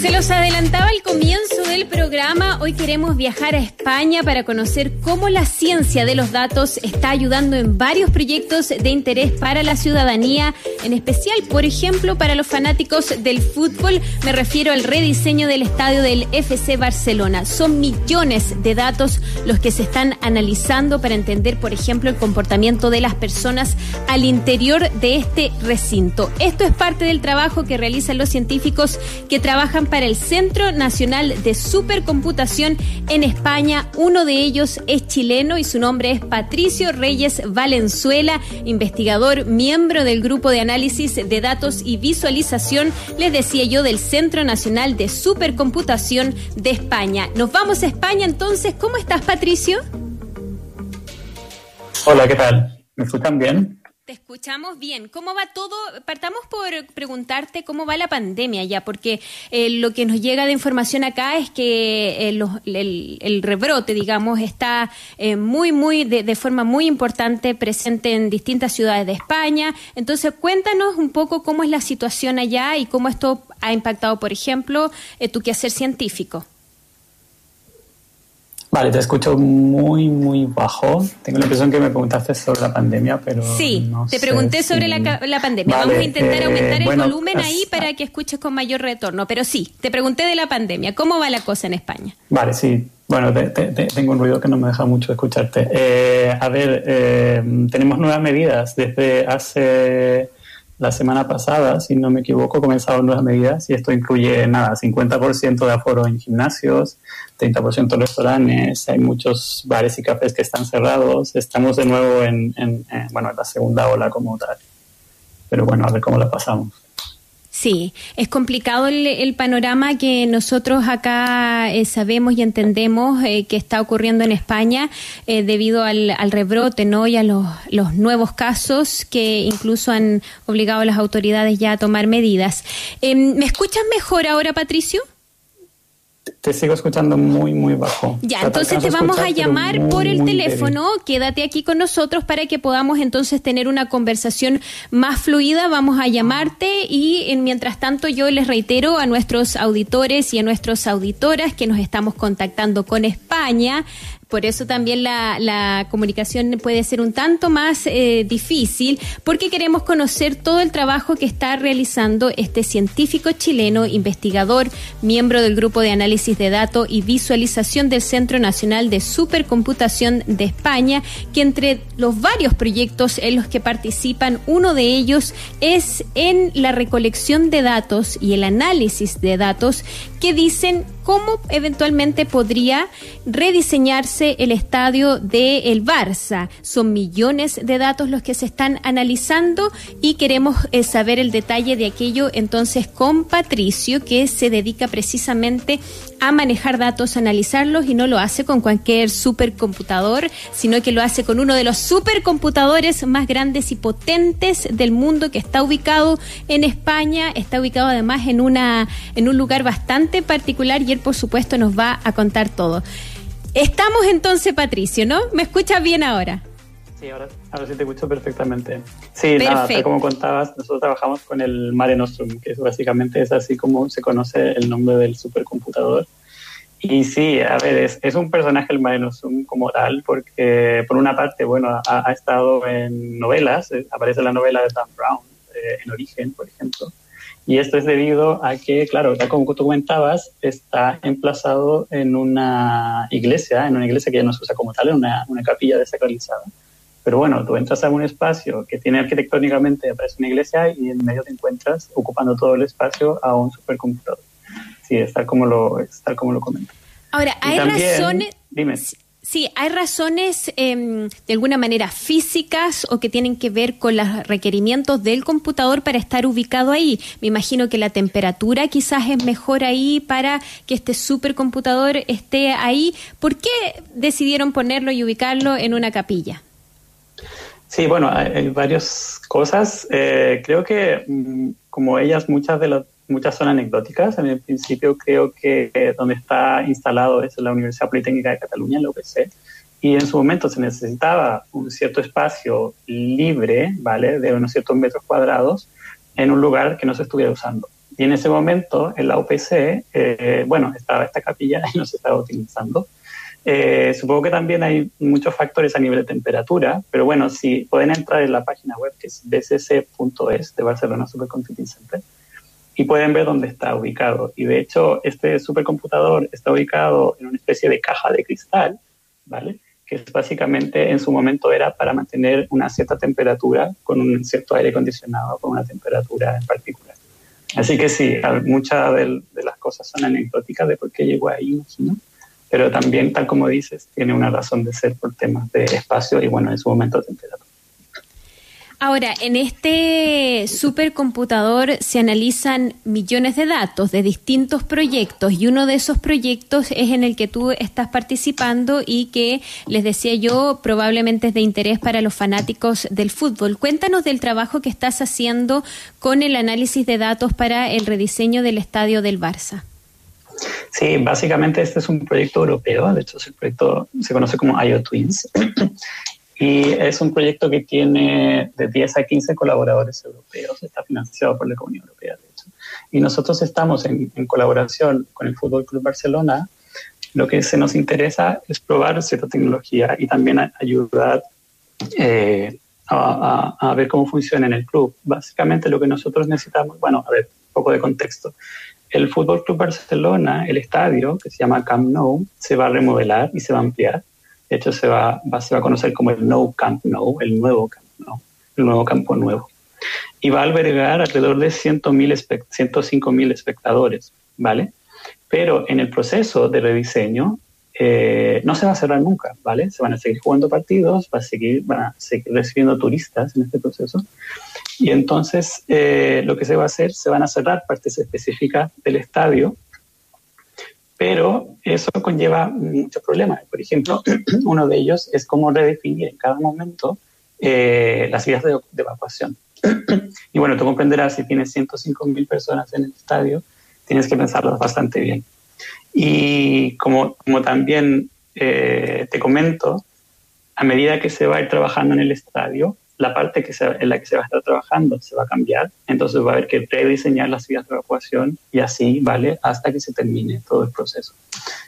Se los adelantaba al comienzo del programa, hoy queremos viajar a España para conocer cómo la ciencia de los datos está ayudando en varios proyectos de interés para la ciudadanía, en especial, por ejemplo, para los fanáticos del fútbol. Me refiero al rediseño del estadio del FC Barcelona. Son millones de datos los que se están analizando para entender, por ejemplo, el comportamiento de las personas al interior de este recinto. Esto es parte del trabajo que realizan los científicos que trabajan para el Centro Nacional de Supercomputación en España. Uno de ellos es chileno y su nombre es Patricio Reyes Valenzuela, investigador, miembro del grupo de análisis de datos y visualización, les decía yo, del Centro Nacional de Supercomputación de España. Nos vamos a España entonces. ¿Cómo estás, Patricio? Hola, ¿qué tal? ¿Me escuchan bien? Te escuchamos bien. ¿Cómo va todo? Partamos por preguntarte cómo va la pandemia ya, porque eh, lo que nos llega de información acá es que eh, el, rebrote, digamos, está eh, muy, muy, de, de, forma muy importante presente en distintas ciudades de España. Entonces, cuéntanos un poco cómo es la situación allá y cómo esto ha impactado, por ejemplo, tu quehacer científico. Vale, te escucho muy, muy bajo. Tengo la impresión que me preguntaste sobre la pandemia, pero. Sí, te pregunté sobre la, pandemia. Vamos a intentar aumentar el volumen ahí para que escuches con mayor retorno. Pero sí, te pregunté de la pandemia. ¿Cómo va la cosa en España? Vale, sí. Bueno, tengo un ruido que no me deja mucho escucharte. Eh, a ver, eh, tenemos nuevas medidas desde hace la semana pasada, si no me equivoco, comenzaron nuevas medidas y esto incluye nada, 50% de aforo en gimnasios, 30% en restaurantes, hay muchos bares y cafés que están cerrados, estamos de nuevo en, en, bueno, en la segunda ola como tal. Pero bueno, a ver cómo la pasamos. Sí, es complicado el, panorama que nosotros acá eh, sabemos y entendemos eh, que está ocurriendo en España eh, debido al, rebrote ¿no? y a los, los, nuevos casos que incluso han obligado a las autoridades ya a tomar medidas. Em, ¿Me escuchas mejor ahora, Patricio? Te sigo escuchando muy, muy bajo. Ya, entonces te vamos a llamar por el teléfono. Quédate aquí con nosotros para que podamos entonces tener una conversación más fluida. Vamos a llamarte y en, mientras tanto yo les reitero a nuestros auditores y a nuestras auditoras que nos estamos contactando con España por eso también la, comunicación puede ser un tanto más eh, difícil, porque queremos conocer todo el trabajo que está realizando este científico chileno, investigador, miembro del Grupo de Análisis de Datos y Visualización del Centro Nacional de Supercomputación de España, que entre los varios proyectos en los que participan, uno de ellos es en la recolección de datos y el análisis de datos que dicen cómo eventualmente podría rediseñarse el estadio del el Barça. Son millones de datos los que se están analizando y queremos eh, saber el detalle de aquello entonces con Patricio, que se dedica precisamente a manejar datos, analizarlos y no lo hace con cualquier supercomputador, sino que lo hace con uno de los supercomputadores más grandes y potentes del mundo que está ubicado en España, está ubicado además en una en un lugar bastante particular y por supuesto, nos va a contar todo. Estamos entonces, Patricio, ¿no? ¿Me escuchas bien ahora? Sí, ahora, sí te escucho perfectamente. Sí, nada, tal como contabas, nosotros trabajamos con el Mare Nostrum, que es básicamente es así como se conoce el nombre del supercomputador. Y sí, a ver, es, es un personaje el Mare Nostrum como tal, porque por una parte, bueno, ha, estado en novelas, eh, aparece la novela de Dan Brown, eh, en Origen, por ejemplo, y esto es debido a que, claro, como tú comentabas, está emplazado en una iglesia, en una iglesia que ya no se usa como tal, en una, una capilla desacralizada. Pero bueno, tú entras a un espacio que tiene arquitectónicamente, parece una iglesia, y en medio te encuentras ocupando todo el espacio a un supercomputador. Sí, es tal como lo, es tal como lo comento. Ahora, hay razones... Dime. Sí, hay razones em, de alguna manera físicas o que tienen que ver con los requerimientos del computador para estar ubicado ahí. Me imagino que la temperatura quizás es mejor ahí para que este supercomputador esté ahí. ¿Por qué decidieron ponerlo y ubicarlo en una capilla? Sí, bueno, hay, varias cosas. Eh, creo que mm, como ellas, muchas de las muchas son anecdóticas. En el principio creo que eh, donde está instalado es la Universidad Politécnica de Cataluña, la UPC, y en su momento se necesitaba un cierto espacio libre, ¿vale?, de unos ciertos metros cuadrados en un lugar que no se estuviera usando. Y en ese momento, en la OPC, eh, bueno, estaba esta capilla y no se estaba utilizando. Eh, supongo que también hay muchos factores a nivel de temperatura, pero bueno, si pueden entrar en la página web que es bcc.es de Barcelona Supercomputing Center y pueden ver dónde está ubicado. Y de hecho, este supercomputador está ubicado en una especie de caja de cristal, ¿vale? Que básicamente en su momento era para mantener una cierta temperatura con un cierto aire acondicionado, con una temperatura en particular. Así que sí, muchas de, las cosas son anecdóticas de por qué llegó ahí, ¿no? pero también, tal como dices, tiene una razón de ser por temas de espacio y, bueno, en su momento temperatura. Ahora, en este supercomputador se analizan millones de datos de distintos proyectos y uno de esos proyectos es en el que tú estás participando y que, les decía yo, probablemente es de interés para los fanáticos del fútbol. Cuéntanos del trabajo que estás haciendo con el análisis de datos para el rediseño del estadio del Barça. Sí, básicamente este es un proyecto europeo, de hecho el proyecto se conoce como IO Twins y es un proyecto que tiene de 10 a 15 colaboradores europeos, está financiado por la Comunidad Europea, de hecho. Y nosotros estamos en, colaboración con el Fútbol Club Barcelona. Lo que se nos interesa es probar cierta tecnología y también ayudar eh, a, a, ver cómo funciona en el club. Básicamente lo que nosotros necesitamos, bueno, a ver, un poco de contexto el Fútbol Club Barcelona, el estadio, que se llama Camp Nou, se va a remodelar y se va a ampliar. De hecho, se va, se va a conocer como el Nou Camp Nou, el nuevo Camp Nou, el nuevo campo nuevo. Y va a albergar alrededor de 105.000 espectadores, ¿vale? Pero en el proceso de rediseño eh, no se va a cerrar nunca, ¿vale? Se van a seguir jugando partidos, va a seguir, van a seguir recibiendo turistas en este proceso. Y entonces eh, lo que se va a hacer, se van a cerrar partes específicas del estadio, pero eso conlleva muchos problemas. Por ejemplo, uno de ellos es cómo redefinir en cada momento eh, las vías de, evacuación. y bueno, tú comprenderás, si tienes 105.000 personas en el estadio, tienes que pensarlo bastante bien. Y como, como también eh, te comento, a medida que se va a ir trabajando en el estadio, la parte que en la que se va a estar trabajando se va a cambiar, entonces va a haber que rediseñar las vías de evacuación y así, ¿vale? Hasta que se termine todo el proceso.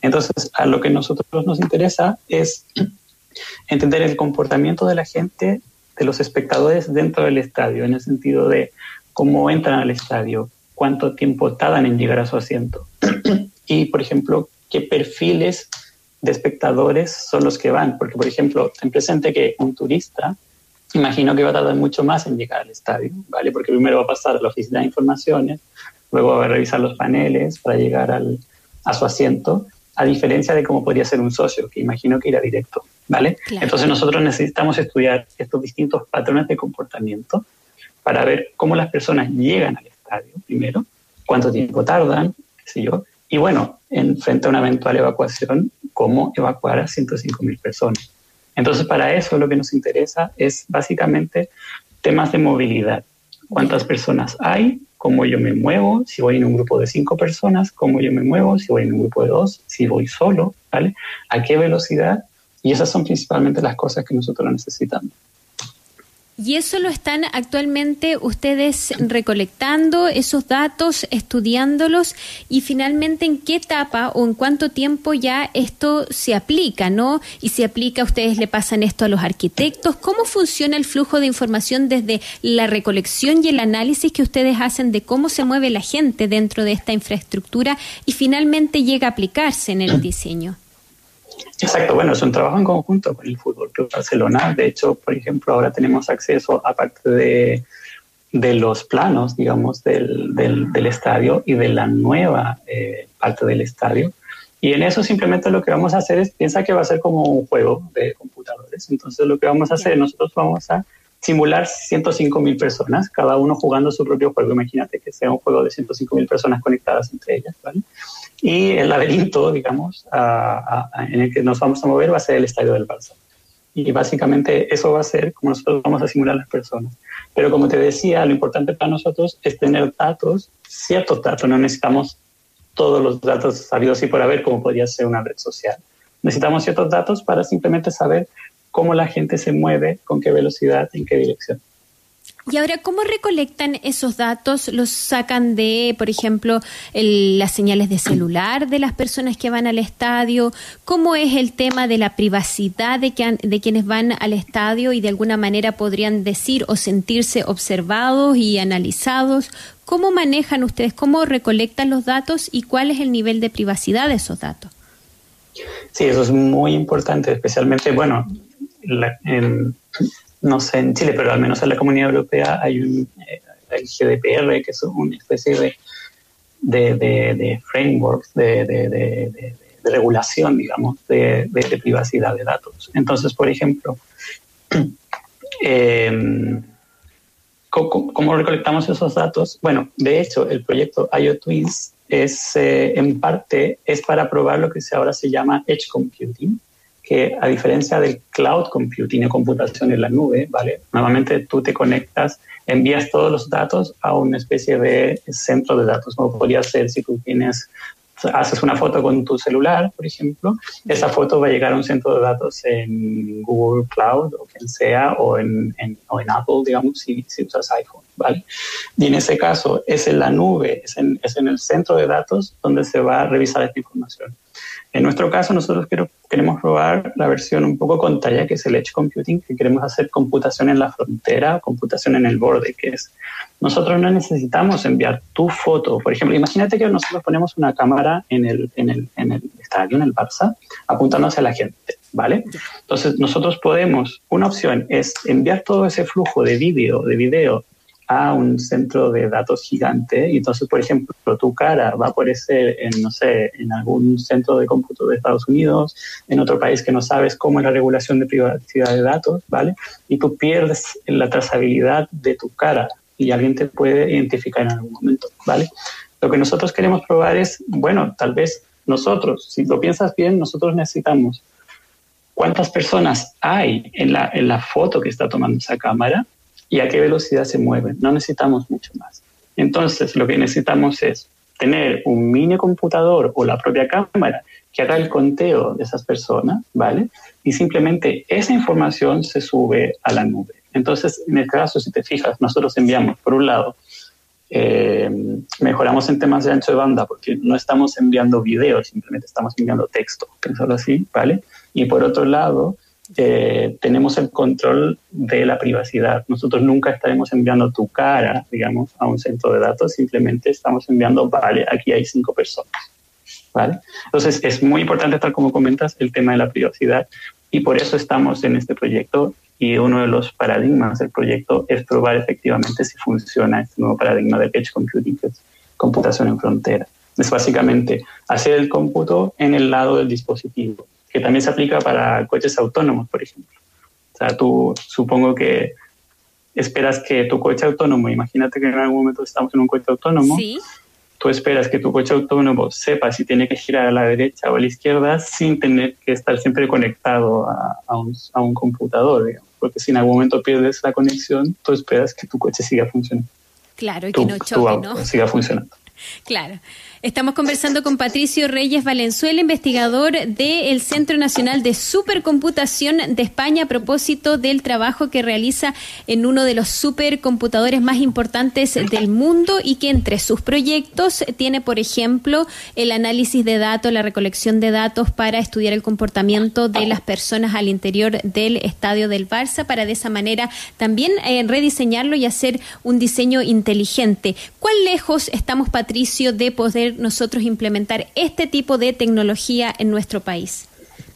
Entonces, a lo que nosotros nos interesa es entender el comportamiento de la gente, de los espectadores dentro del estadio, en el sentido de cómo entran al estadio, cuánto tiempo tardan en llegar a su asiento y, por ejemplo, qué perfiles de espectadores son los que van. Porque, por ejemplo, ten presente que un turista imagino que va a tardar mucho más en llegar al estadio, ¿vale? Porque primero va a pasar a la oficina de informaciones, luego va a revisar los paneles para llegar al, a su asiento, a diferencia de cómo podría ser un socio, que imagino que irá directo, ¿vale? Entonces nosotros necesitamos estudiar estos distintos patrones de comportamiento para ver cómo las personas llegan al estadio, primero, cuánto tiempo tardan, qué sé yo, y bueno, en frente a una eventual evacuación, cómo evacuar a 105.000 personas. Entonces, para eso lo que nos interesa es básicamente temas de movilidad. ¿Cuántas personas hay? ¿Cómo yo me muevo? Si voy en un grupo de cinco personas, ¿cómo yo me muevo? Si voy en un grupo de dos, si voy solo, ¿vale? ¿A qué velocidad? Y esas son principalmente las cosas que nosotros necesitamos. Y eso lo están actualmente ustedes recolectando, esos datos, estudiándolos y finalmente en qué etapa o en cuánto tiempo ya esto se aplica, ¿no? Y se aplica, ustedes le pasan esto a los arquitectos. ¿Cómo funciona el flujo de información desde la recolección y el análisis que ustedes hacen de cómo se mueve la gente dentro de esta infraestructura y finalmente llega a aplicarse en el diseño? Exacto, bueno, es un trabajo en conjunto con el Fútbol Club Barcelona. De hecho, por ejemplo, ahora tenemos acceso, aparte de, de los planos, digamos, del, del, estadio y de la nueva eh, parte del estadio. Y en eso simplemente lo que vamos a hacer es, piensa que va a ser como un juego de computadores. Entonces lo que vamos a hacer, nosotros vamos a simular 105 mil personas, cada uno jugando su propio juego. Imagínate que sea un juego de 105 mil personas conectadas entre ellas, ¿vale? Y el laberinto, digamos, en el que nos vamos a mover va a ser el estadio del Barça. Y básicamente eso va a ser como nosotros vamos a simular las personas. Pero como te decía, lo importante para nosotros es tener datos, ciertos datos, no necesitamos todos los datos sabidos y por haber, como podría ser una red social. Necesitamos ciertos datos para simplemente saber cómo la gente se mueve, con qué velocidad, en qué dirección. Y ahora, ¿cómo recolectan esos datos? ¿Los sacan de, por ejemplo, las señales de celular de las personas que van al estadio? ¿Cómo es el tema de la privacidad de, que, de quienes van al estadio y de alguna manera podrían decir o sentirse observados y analizados? ¿Cómo manejan ustedes, cómo recolectan los datos y cuál es el nivel de privacidad de esos datos? Sí, eso es muy importante, especialmente, bueno, no sé en Chile, pero al menos en la Comunidad Europea hay un eh, el GDPR, que es una especie de, de, de, framework de, regulación, digamos, de, privacidad de datos. Entonces, por ejemplo, em, ¿cómo, recolectamos esos datos? Bueno, de hecho, el proyecto IoTwins es, eh, en parte, es para probar lo que ahora se llama Edge Computing, que a diferencia del cloud computing o computación en la nube, ¿vale? Normalmente tú te conectas, envías todos los datos a una especie de centro de datos, como podría ser si tú tienes haces una foto con tu celular, por ejemplo, esa foto va a llegar a un centro de datos en Google Cloud o quien sea, o en, o en Apple, digamos, si, si, usas iPhone, ¿vale? Y en ese caso es en la nube, es en, es en el centro de datos donde se va a revisar esta información. En nuestro caso, nosotros queremos probar la versión un poco contraria, que es el Edge Computing, que queremos hacer computación en la frontera, computación en el borde, que es, nosotros no necesitamos enviar tu foto. Por ejemplo, imagínate que nosotros ponemos una cámara en el, en el, en el estadio, en el Barça, apuntando hacia la gente, ¿vale? Entonces, nosotros podemos, una opción es enviar todo ese flujo de vídeo, de video a un centro de datos gigante y entonces, por ejemplo, tu cara va a aparecer en, no sé, en algún centro de cómputo de Estados Unidos, en otro país que no sabes cómo es la regulación de privacidad de datos, ¿vale? Y tú pierdes la trazabilidad de tu cara y alguien te puede identificar en algún momento, ¿vale? Lo que nosotros queremos probar es, bueno, tal vez nosotros, si lo piensas bien, nosotros necesitamos cuántas personas hay en la, en la foto que está tomando esa cámara y a qué velocidad se mueven. No necesitamos mucho más. Entonces, lo que necesitamos es tener un mini computador o la propia cámara que haga el conteo de esas personas, ¿vale? Y simplemente esa información se sube a la nube. Entonces, en el este caso, si te fijas, nosotros enviamos, por un lado, eh, mejoramos en temas de ancho de banda porque no estamos enviando video, simplemente estamos enviando texto, pensarlo así, ¿vale? Y por otro lado, eh, tenemos el control de la privacidad. Nosotros nunca estaremos enviando tu cara, digamos, a un centro de datos, simplemente estamos enviando, vale, aquí hay cinco personas. ¿Vale? Entonces, es muy importante, tal como comentas, el tema de la privacidad y por eso estamos en este proyecto y uno de los paradigmas del proyecto es probar efectivamente si funciona este nuevo paradigma del Edge Computing, que es computación en frontera. Es básicamente hacer el cómputo en el lado del dispositivo que también se aplica para coches autónomos, por ejemplo. O sea, tú supongo que esperas que tu coche autónomo, imagínate que en algún momento estamos en un coche autónomo, tú esperas que tu coche autónomo sepa si tiene que girar a la derecha o a la izquierda sin tener que estar siempre conectado a, a, un, a un, computador, digamos. porque si en algún momento pierdes la conexión, tú esperas que tu coche siga funcionando. Claro, y que no choque, ¿no? Siga funcionando. Claro. Estamos conversando con Patricio Reyes Valenzuela, investigador del Centro Nacional de Supercomputación de España, a propósito del trabajo que realiza en uno de los supercomputadores más importantes del mundo y que entre sus proyectos tiene, por ejemplo, el análisis de datos, la recolección de datos para estudiar el comportamiento de las personas al interior del estadio del Barça, para de esa manera también eh, rediseñarlo y hacer un diseño inteligente. ¿Cuán lejos estamos, Patricio, de poder nosotros implementar este tipo de tecnología en nuestro país?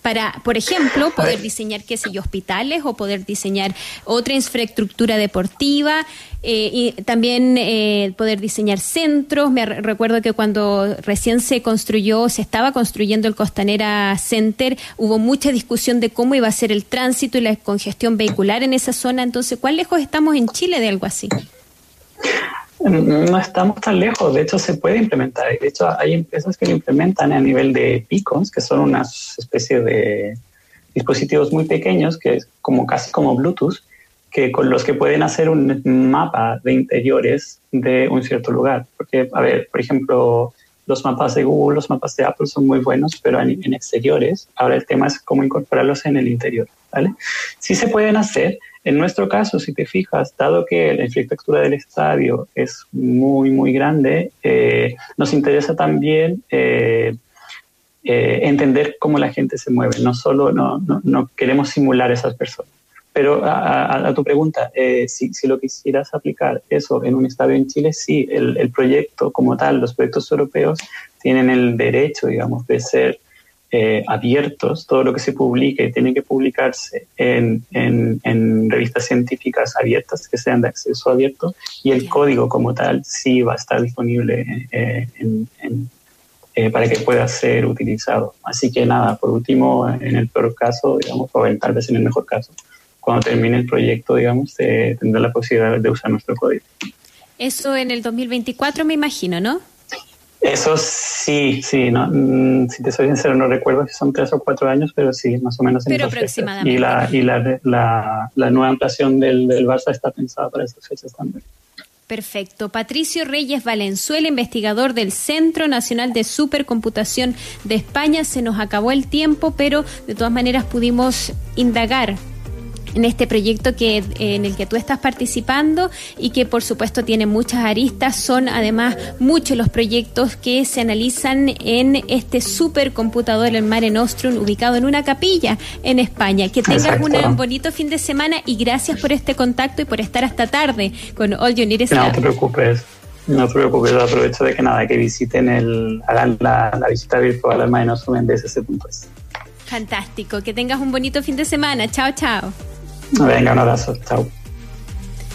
Para, por ejemplo, poder diseñar, qué sé yo, hospitales o poder diseñar otra infraestructura deportiva eh, y también eh, poder diseñar centros. Me recuerdo que cuando recién se construyó, se estaba construyendo el Costanera Center, hubo mucha discusión de cómo iba a ser el tránsito y la congestión vehicular en esa zona. Entonces, ¿cuán lejos estamos en Chile de algo así? No estamos tan lejos, de hecho se puede implementar. De hecho hay empresas que lo implementan a nivel de beacons, que son una especie de dispositivos muy pequeños, que como casi como Bluetooth, que con los que pueden hacer un mapa de interiores de un cierto lugar. Porque, a ver, por ejemplo, los mapas de Google, los mapas de Apple son muy buenos, pero en, en exteriores. Ahora el tema es cómo incorporarlos en el interior. ¿vale? Sí se pueden hacer, en nuestro caso, si te fijas, dado que la infraestructura del estadio es muy, muy grande, eh, nos interesa también eh, eh, entender cómo la gente se mueve. No solo no, no, queremos simular a esas personas. Pero a, tu pregunta, si, si, lo quisieras aplicar eso en un estadio en Chile, sí, el, el proyecto como tal, los proyectos europeos tienen el derecho, digamos, de ser eh, abiertos, todo lo que se publique tiene que publicarse en, en, revistas científicas abiertas que sean de acceso abierto y el código como tal sí va a estar disponible eh, eh, para que pueda ser utilizado. Así que nada, por último, en el peor caso, digamos, o tal vez en el mejor caso, cuando termine el proyecto, digamos, tendrá la posibilidad de usar nuestro código. Eso en el 2024 me imagino, ¿no? Eso sí, sí, no, mm, si te soy sincero no recuerdo si son tres o cuatro años, pero sí, más o menos en Pero aproximadamente. Y, la, y la, la, la, nueva ampliación del, del Barça está pensada para esas fechas también. Perfecto. Patricio Reyes Valenzuela, investigador del Centro Nacional de Supercomputación de España. Se nos acabó el tiempo, pero de todas maneras pudimos indagar en este proyecto que, en el que tú estás participando y que por supuesto tiene muchas aristas. Son además muchos los proyectos que se analizan en este supercomputador, el Mare Nostrum, ubicado en una capilla en España. Que tengas un bonito fin de semana y gracias por este contacto y por estar hasta tarde con All You Need No te preocupes. No te preocupes, aprovecho de que nada, que visiten el, hagan la, visita virtual al Mare Nostrum en DSC.es. Fantástico, que tengas un bonito fin de semana. Chao, chao. Venga, un abrazo. Chao.